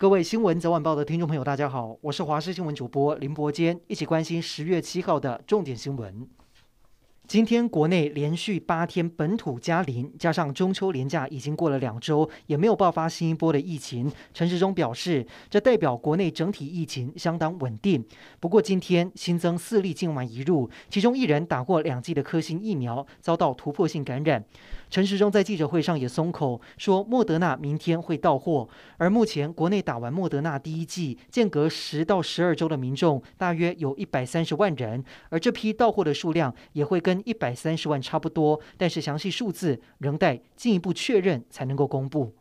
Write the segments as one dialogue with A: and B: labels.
A: 各位新闻早晚报的听众朋友，大家好，我是华视新闻主播林伯坚，一起关心十月七号的重点新闻。今天国内连续八天本土加零，加上中秋连假已经过了两周，也没有爆发新一波的疫情。陈时中表示，这代表国内整体疫情相当稳定。不过今天新增四例境外移入，其中一人打过两剂的科兴疫苗，遭到突破性感染。陈时中在记者会上也松口说，莫德纳明天会到货。而目前国内打完莫德纳第一剂，间隔十到十二周的民众大约有一百三十万人，而这批到货的数量也会跟一百三十万差不多，但是详细数字仍待进一步确认才能够公布。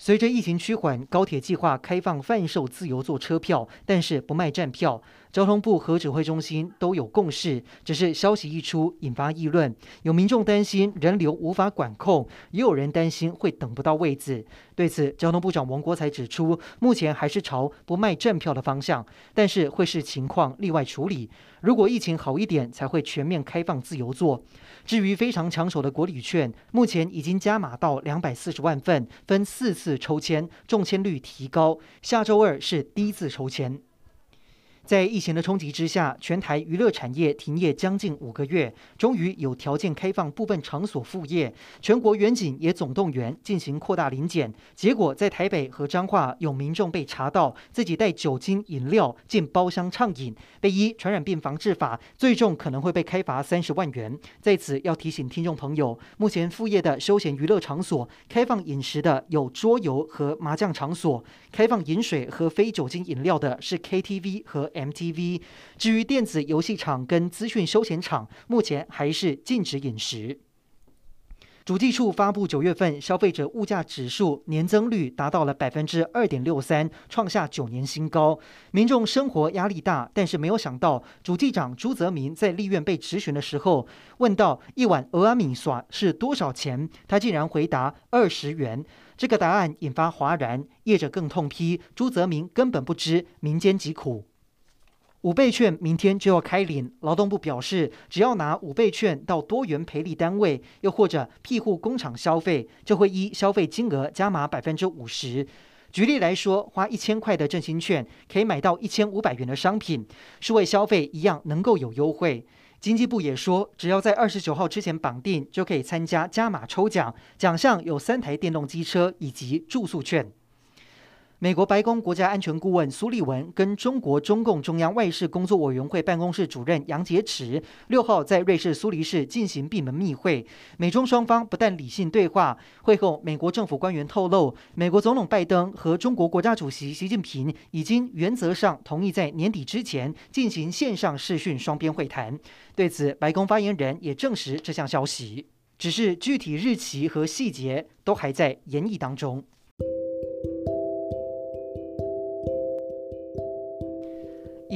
A: 随着疫情趋缓，高铁计划开放贩售自由座车票，但是不卖站票。交通部和指挥中心都有共识，只是消息一出引发议论，有民众担心人流无法管控，也有人担心会等不到位子。对此，交通部长王国材指出，目前还是朝不卖站票的方向，但是会视情况例外处理。如果疫情好一点，才会全面开放自由座。至于非常抢手的国旅券，目前已经加码到两百四十万份，分四次抽签，中签率提高。下周二是第一次抽签。在疫情的冲击之下，全台娱乐产业停业将近五个月，终于有条件开放部分场所复业。全国远景也总动员进行扩大临检，结果在台北和彰化有民众被查到自己带酒精饮料进包厢畅饮，被依传染病防治法，最重可能会被开罚三十万元。在此要提醒听众朋友，目前复业的休闲娱乐场所开放饮食的有桌游和麻将场所，开放饮水和非酒精饮料的是 KTV 和 MTV，至于电子游戏场跟资讯休闲场，目前还是禁止饮食。主计处发布九月份消费者物价指数年增率达到了百分之二点六三，创下九年新高。民众生活压力大，但是没有想到，主计长朱泽民在立院被质询的时候，问到一碗蚵仔面线是多少钱，他竟然回答二十元。这个答案引发哗然，业者更痛批朱泽民根本不知民间疾苦。五倍券明天就要开领，劳动部表示，只要拿五倍券到多元赔礼单位，又或者庇护工厂消费，就会依消费金额加码百分之五十。举例来说，花一千块的振兴券可以买到一千五百元的商品，数位消费一样能够有优惠。经济部也说，只要在二十九号之前绑定，就可以参加加码抽奖，奖项有三台电动机车以及住宿券。美国白宫国家安全顾问苏利文跟中国中共中央外事工作委员会办公室主任杨洁篪六号在瑞士苏黎世进行闭门密会，美中双方不但理性对话，会后美国政府官员透露，美国总统拜登和中国国家主席习近平已经原则上同意在年底之前进行线上视讯双边会谈。对此，白宫发言人也证实这项消息，只是具体日期和细节都还在研议当中。